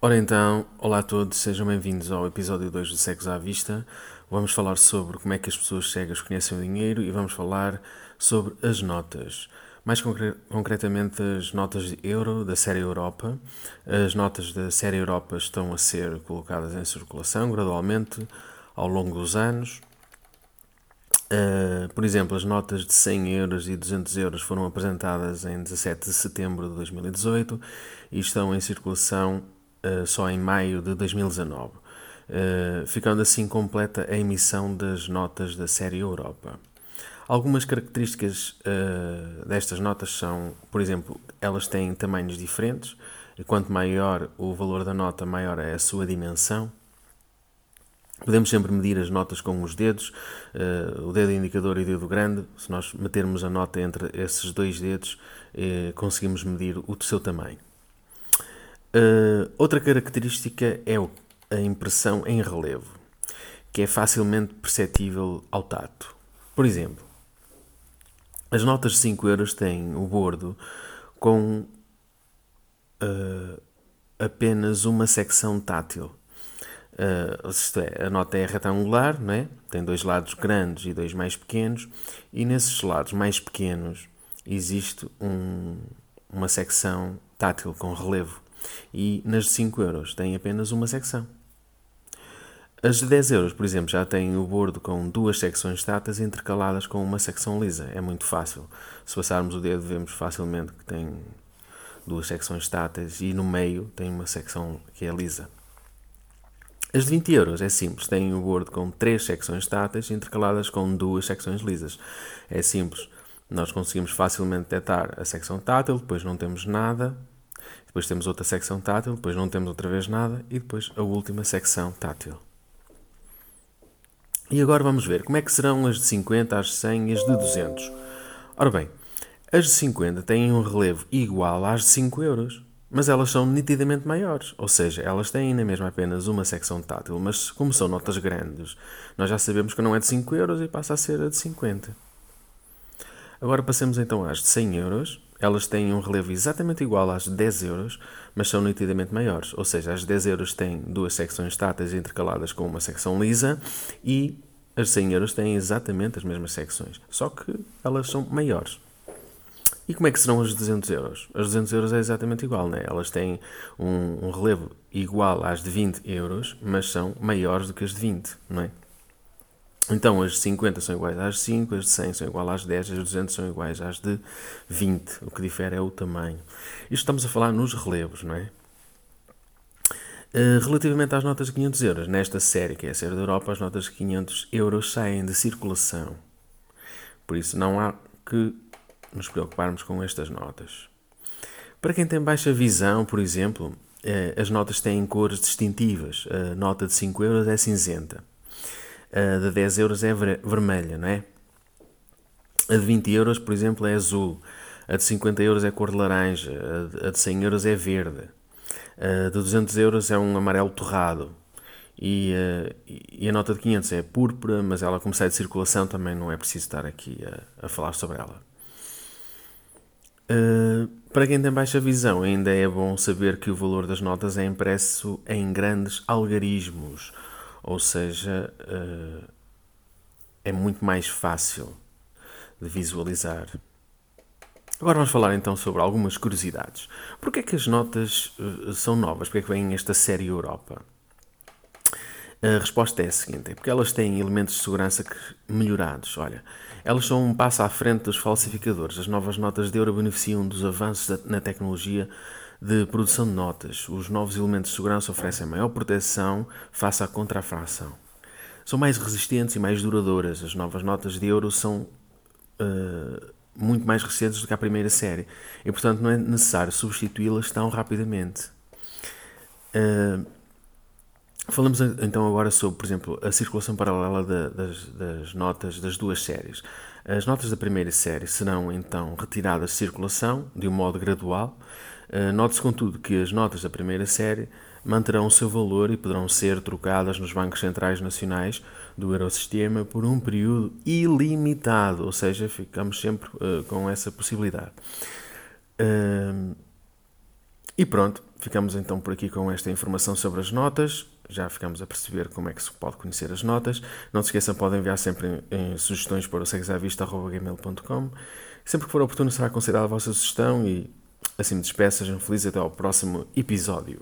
Ora então, olá a todos, sejam bem-vindos ao episódio 2 do Cegos à Vista. Vamos falar sobre como é que as pessoas cegas conhecem o dinheiro e vamos falar sobre as notas. Mais concre concretamente, as notas de euro da série Europa. As notas da série Europa estão a ser colocadas em circulação gradualmente ao longo dos anos. Uh, por exemplo, as notas de 100 euros e 200 euros foram apresentadas em 17 de setembro de 2018 e estão em circulação só em maio de 2019, uh, eh, ficando assim completa a emissão das notas da série Europa. Algumas características destas notas são, por exemplo, elas têm tamanhos diferentes, e quanto maior o valor da nota, maior é a sua dimensão. Podemos sempre medir as notas com os dedos, o dedo indicador e o dedo grande. Se nós metermos a nota entre esses dois dedos, conseguimos medir o seu tamanho. Uh, outra característica é a impressão em relevo, que é facilmente perceptível ao tato. Por exemplo, as notas de 5 euros têm o bordo com apenas uma secção tátil Uh, isto é, a nota é retangular, não é? tem dois lados grandes e dois mais pequenos, e nesses lados mais pequenos existe um, uma secção tátil com relevo, e nas de 5 euros tem apenas uma secção. As de 10 euros, por exemplo, já têm o bordo com duas secções táteis intercaladas com uma secção lisa. É muito fácil. Se passarmos o dedo, vemos facilmente que tem duas secções táteis e no meio tem uma secção que é lisa. As de 20 euros é simples, têm o bordo com três secções táteis intercaladas com duas secções lisas. É simples, nós conseguimos facilmente detectar a secção tátil, depois não temos nada, depois temos outra secção tátil, depois não temos outra vez nada e depois a última secção tátil. E agora vamos ver como é que serão as de 50, as de 100 e as de 200. Ora bem, as de 50 têm um relevo igual às de 5 euros mas elas são nitidamente maiores, ou seja, elas têm na mesma apenas uma secção tátil, mas como são notas grandes, nós já sabemos que não é de 5 euros e passa a ser a de 50. Agora passemos então às de 100 euros. Elas têm um relevo exatamente igual às de 10 euros, mas são nitidamente maiores. Ou seja, as de 10 euros têm duas secções táteis intercaladas com uma secção lisa e as de 100 euros têm exatamente as mesmas secções, só que elas são maiores. E como é que serão as 200 euros? As 200 euros é exatamente igual, né? elas têm um, um, relevo igual às de 20 euros, mas são maiores do que as de 20, não é? Então as de 50 são iguais às de 5, as de 100 são iguais às de 10, as de 200 são iguais às de 20. O que difere é o tamanho. Isto estamos a falar nos relevos, não é? Uh, relativamente às notas de 500 euros, nesta série, que é a série da Europa, as notas de 500 euros saem de circulação. Por isso não há que nos preocuparmos com estas notas. Para quem tem baixa visão, por exemplo, eh, as notas têm cores distintivas. A nota de 5 euros é cinzenta. A de 10 euros é vermelha, não é? A de 20 euros, por exemplo, é azul. A de 50 euros é cor de laranja. A de 100 euros é verde. A de 200 euros é um amarelo torrado. E, uh, e, a nota de 500 é púrpura, mas ela, como sai de circulação, também não é preciso estar aqui a, a falar sobre ela. Uh, para quem tem baixa visão, ainda é bom saber que o valor das notas é impresso em grandes algarismos, ou seja, uh, é muito mais fácil de visualizar. Agora vamos falar então sobre algumas curiosidades. Porquê é que as notas uh, são novas? Porquê é que vem esta série Europa? A resposta é a seguinte: é porque elas têm elementos de segurança melhorados. Olha, elas são um passo à frente dos falsificadores. As novas notas de euro beneficiam dos avanços na tecnologia de produção de notas. Os novos elementos de segurança oferecem maior proteção face à contrafação. São mais resistentes e mais duradouras. As novas notas de euro são uh, muito mais recentes do que a primeira série e, portanto, não é necessário substituí-las tão rapidamente. Uh, Falamos então agora sobre, por exemplo, a circulação paralela das, das, notas das duas séries. As notas da primeira série serão então retiradas de circulação de um modo gradual. Uh, Note-se, contudo, que as notas da primeira série manterão o seu valor e poderão ser trocadas nos bancos centrais nacionais do Eurosistema por um período ilimitado, ou seja, ficamos sempre uh, com essa possibilidade. Uh, E pronto, ficamos então por aqui com esta informação sobre as notas. Já ficamos a perceber como é que se pode conhecer as notas. Não se esqueçam, podem enviar sempre em, em sugestões para o sexavista.gmail.com. Sempre que for oportuno será considerada a vossa sugestão e assim me despeço, sejam felizes até ao próximo episódio.